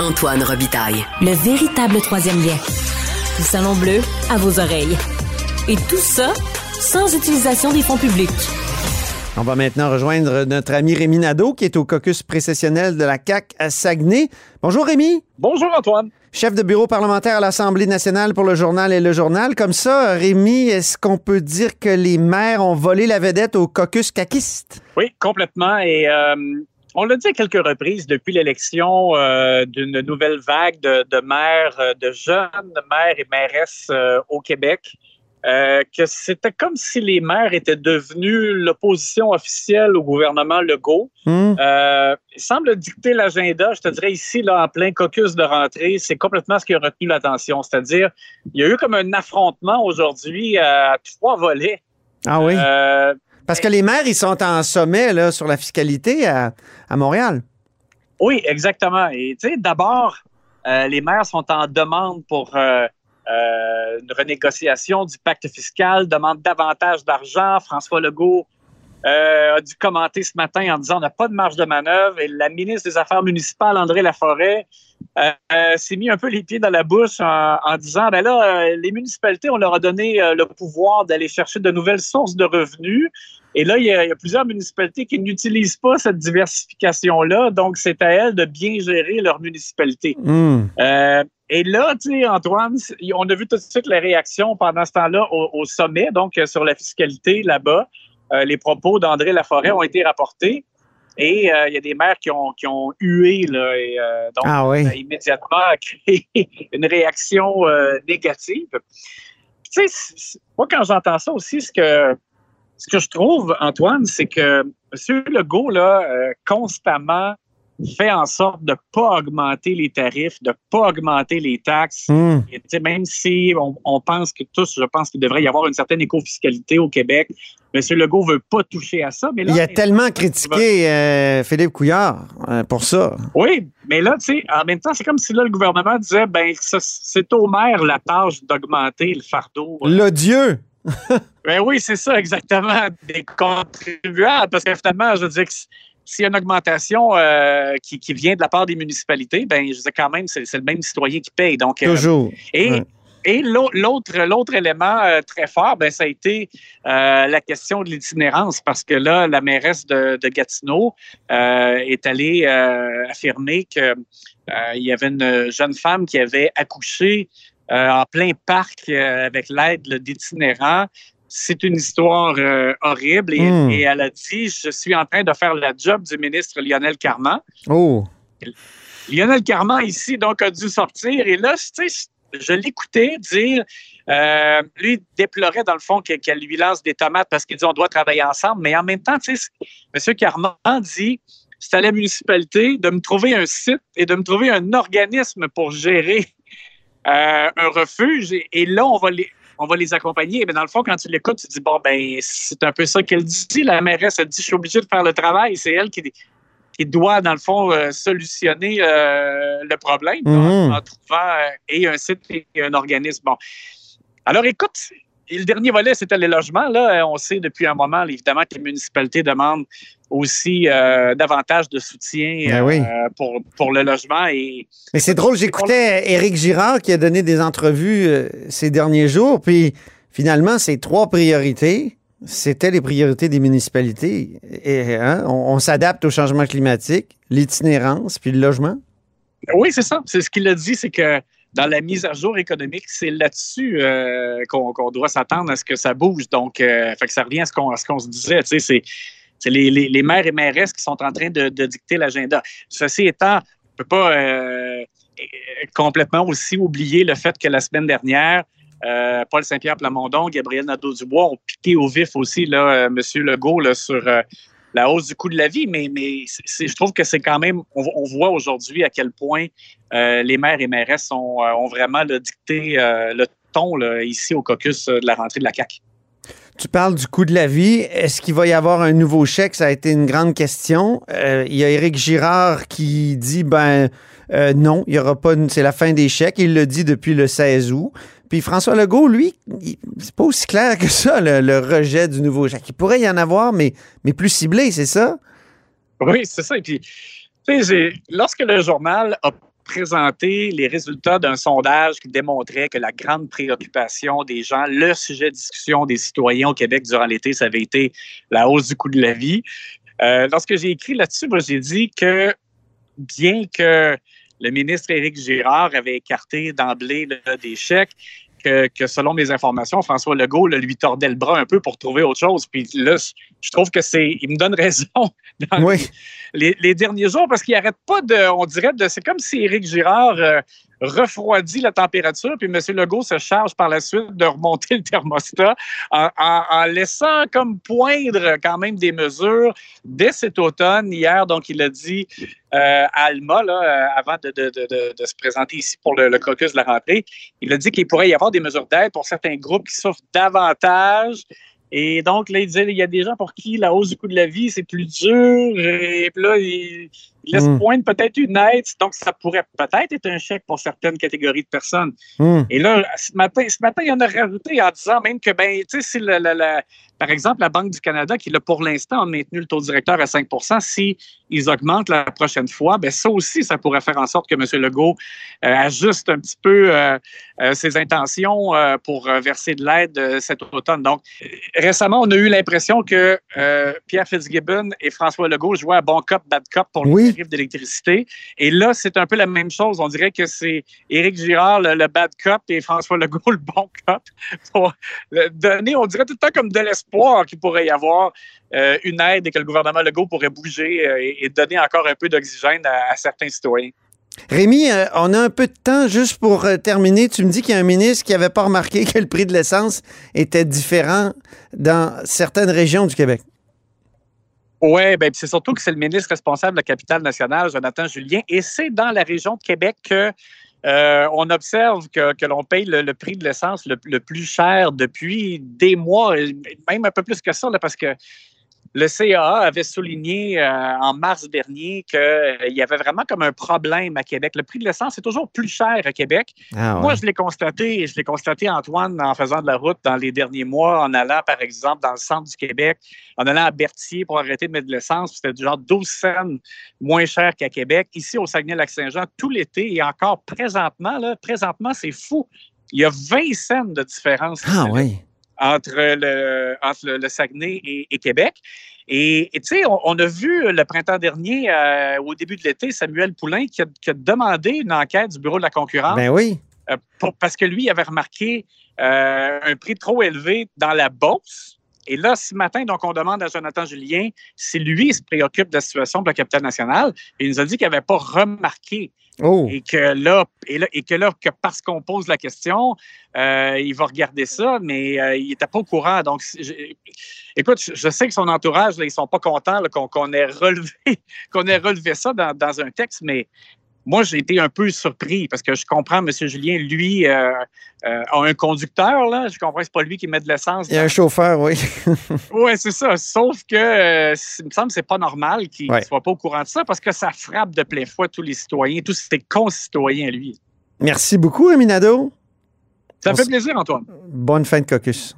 Antoine Robitaille. Le véritable troisième lien. Le Salon Bleu à vos oreilles. Et tout ça sans utilisation des fonds publics. On va maintenant rejoindre notre ami Rémi Nadeau, qui est au caucus précessionnel de la CAC à Saguenay. Bonjour Rémi. Bonjour Antoine. Chef de bureau parlementaire à l'Assemblée nationale pour le journal et le journal. Comme ça, Rémi, est-ce qu'on peut dire que les maires ont volé la vedette au caucus caquiste? Oui, complètement. Et euh, on l'a dit à quelques reprises depuis l'élection euh, d'une nouvelle vague de, de, maires, euh, de jeunes maires et mairesses au Québec. Euh, que c'était comme si les maires étaient devenus l'opposition officielle au gouvernement Legault. Mm. Euh, il semble dicter l'agenda, je te dirais ici, là, en plein caucus de rentrée, c'est complètement ce qui a retenu l'attention. C'est-à-dire, il y a eu comme un affrontement aujourd'hui à trois volets. Ah oui? Euh, Parce que les maires, ils sont en sommet là, sur la fiscalité à, à Montréal. Oui, exactement. Et tu sais, d'abord, les maires sont en demande pour euh, une renégociation du pacte fiscal, demande davantage d'argent. François Legault euh, a dû commenter ce matin en disant on n'a pas de marge de manœuvre. Et la ministre des Affaires municipales, André Laforêt, euh, s'est mis un peu les pieds dans la bouche en, disant ben là, les municipalités, on leur a donné le pouvoir d'aller chercher de nouvelles sources de revenus. Et là, il y, a, plusieurs municipalités qui n'utilisent pas cette diversification-là. Donc, c'est à elles de bien gérer leur municipalité. Hmm. Et là, tu sais, Antoine, on a vu tout de suite les réactions pendant ce temps-là au, sommet, donc euh, sur la fiscalité là-bas. Euh, les propos d'André Laforêt ont été rapportés. Et euh, il y a des maires qui ont, qui ont hué, là, et donc ah ça a immédiatement créé une réaction négative. Tu sais, moi, quand j'entends ça aussi, ce que, ce que je trouve, Antoine, c'est que M. Legault, là, constamment, fait en sorte de ne pas augmenter les tarifs, de ne pas augmenter les taxes. Hmm. même si on, pense que tous, je pense qu'il devrait y avoir une certaine éco-fiscalité au Québec, M. Legault ne veut pas toucher à ça. Mais Il a tellement critiqué euh, Philippe Couillard euh, pour ça. Oui, mais là, tu sais, en même temps, c'est comme si là, le gouvernement disait, ben, c'est au maire la tâche d'augmenter le fardeau. L'odieux! ben oui, c'est ça, exactement, des contribuables, parce que finalement, je veux dire que s'il y a une augmentation euh, qui, vient de la part des municipalités, ben je sais quand même, c'est le même citoyen qui paye. Donc, euh, Toujours. et, et l'autre élément euh, très fort, ben, ça a été la question de l'itinérance, parce que là, la mairesse de, Gatineau est allée affirmer qu'il y avait une jeune femme qui avait accouché en plein parc avec l'aide d'itinérants c'est une histoire euh, horrible hmm. et, elle a dit Je suis en train de faire la job du ministre Lionel Carman. Oh. Lionel Carman, ici, donc, a dû sortir. Et là, tu sais, je l'écoutais dire euh, lui déplorait dans le fond qu'elle lui lance des tomates parce qu'il dit on doit travailler ensemble, mais en même temps, tu sais, M. Carman dit c'est à la municipalité de me trouver un site et de me trouver un organisme pour gérer euh, un refuge. Et, là, on va les, on va les accompagner. Mais dans le fond, quand tu l'écoutes, tu te dis, bon, ben, c'est un peu ça qu'elle dit. La mairesse, elle dit, je suis obligée de faire le travail. C'est elle qui, qui doit, dans le fond, euh, solutionner euh, le problème mhm. en, trouvant euh, et un site et un organisme. Bon. Alors, écoute, le dernier volet, c'était les logements. Là, on sait depuis un moment, évidemment, que les municipalités demandent aussi euh, davantage de soutien ben euh, pour, pour le logement. Et, Mais c'est drôle, j'écoutais Éric Girard qui a donné des entrevues euh, ces derniers jours, puis finalement, ces trois priorités, c'était les priorités des municipalités. Et, hein, on, s'adapte au changement climatique, l'itinérance, puis le logement. Oui, c'est ça. C'est ce qu'il a dit, c'est que dans la mise à jour économique, c'est là-dessus qu'on doit s'attendre à ce que ça bouge. Donc, fait que ça revient à ce qu'on se disait. C'est les, maires et mairesses qui sont en train de, dicter l'agenda. Ceci étant, on ne peut pas euh, complètement aussi oublier le fait que la semaine dernière, euh, Paul Saint-Pierre Plamondon, Gabriel Nadeau-Dubois ont piqué au vif aussi là, euh, M. Legault sur la hausse du coût de la vie, mais, je trouve que c'est quand même, on, voit aujourd'hui à quel point les maires et mairesses ont vraiment dicté le ton ici au caucus de la rentrée de la CAQ. Tu parles du coût de la vie. Est-ce qu'il va y avoir un nouveau chèque? Ça a été une grande question. Euh, il y a Éric Girard qui dit ben euh, non, il y aura pas. C'est la fin des chèques. Il le dit depuis le 16 août. Puis François Legault, lui, c'est pas aussi clair que ça, le, rejet du nouveau chèque. Il pourrait y en avoir, mais, mais plus ciblé, c'est ça? Oui, c'est ça. Et puis, lorsque le journal a présenté les résultats d'un sondage qui démontrait que la grande préoccupation des gens, le sujet de discussion des citoyens au Québec durant l'été, ça avait été la hausse du coût de la vie. Euh, lorsque j'ai écrit là-dessus, j'ai dit que bien que le ministre Éric Girard avait écarté d'emblée des chèques, que, selon mes informations, François Legault lui tordait le bras un peu pour trouver autre chose. Puis là, je trouve que c'est. Il me donne raison dans les, derniers jours parce qu'il n'arrête pas de. On dirait de. C'est comme si Éric Girard euh, refroidit la température, puis M. Legault se charge par la suite de remonter le thermostat en, laissant comme poindre quand même des mesures dès cet automne. Hier, donc, il a dit euh, à Alma, euh, avant de, se présenter ici pour le, le caucus de la rentrée, il a dit qu'il pourrait y avoir des mesures d'aide pour certains groupes qui souffrent davantage et donc, là, il disait, il y a des gens pour qui la hausse du coût de la vie, c'est plus dur. Et puis là, il, laisse mm. poindre peut-être une aide. Donc, ça pourrait peut-être être un chèque pour certaines catégories de personnes. Mm. Et là, ce matin, ce matin, il y en a rajouté en disant même que, ben, tu sais, c'est la, par exemple, la Banque du Canada, qui l'a pour l'instant maintenu le taux directeur à 5% si ils augmentent la prochaine fois, ben ça aussi, ça pourrait faire en sorte que M. Legault euh, ajuste un petit peu euh, euh, ses intentions pour verser de l'aide cet automne. Donc, récemment, on a eu l'impression que Pierre Fitzgibbon et François Legault jouaient à bon cop, bad cop pour le tarif d'électricité. Et là, c'est un peu la même chose. On dirait que c'est Éric Girard, le, bad cop, et François Legault, le bon cop, pour donner, on dirait tout le temps comme de l'espoir qu'il pourrait y avoir une aide et que le gouvernement Legault pourrait bouger et, donner encore un peu d'oxygène à, certains citoyens. Rémi, euh, on a un peu de temps juste pour euh, terminer. Tu me dis qu'il y a un ministre qui n'avait pas remarqué que le prix de l'essence était différent dans certaines régions du Québec. Oui, ben, c'est surtout que c'est le ministre responsable de la capitale nationale, Jonathan Julien, et c'est dans la région de Québec que euh, observe que, l'on paye le, prix de l'essence le, plus cher depuis des mois, même un peu plus que ça, parce que le CAA avait souligné euh, en mars dernier qu'il euh, y avait vraiment comme un problème à Québec. Le prix de l'essence est toujours plus cher à Québec. Ah Moi, je l'ai constaté, je l'ai constaté, Antoine, en faisant de la route dans les derniers mois, en allant, par exemple, dans le centre du Québec, en allant à Berthier pour arrêter de mettre de l'essence. C'était du genre 12 cents moins cher qu'à Québec. Ici, au Saguenay-Lac-Saint-Jean, tout l'été et encore présentement, là, présentement, c'est fou. Il y a 20 cents de différence. Ah oui entre le, entre le, Saguenay et, Québec. Et tu sais, on, a vu le printemps dernier, euh, au début de l'été, Samuel Poulain qui a, demandé une enquête du Bureau de la concurrence. Ben oui. Euh, parce que lui avait remarqué euh, un prix trop élevé dans la bourse. Et là, ce matin, donc, on demande à Jonathan Julien si lui se préoccupe de la situation de la capitale nationale. Et il nous a dit qu'il n'avait pas remarqué Oh. Et que là, et, que là, que parce qu'on pose la question, euh, il va regarder ça, mais euh, il n'était pas au courant. Donc, écoute, je sais que son entourage, là, ils sont pas contents qu'on ait relevé, qu'on ait relevé ça dans, dans, un texte, mais moi, j'ai été un peu surpris parce que je comprends, M. Julien, lui, euh, euh, a un conducteur, là. Je comprends c'est pas lui qui met de l'essence. Il y a un chauffeur, oui. oui, c'est ça. Sauf que, euh, il me semble que c'est pas normal qu'il ne soit pas au courant de ça parce que ça frappe de plein fouet tous les citoyens, tous ses concitoyens, lui. Merci beaucoup, Aminado. Ça fait plaisir, Antoine. Bonne fin de caucus.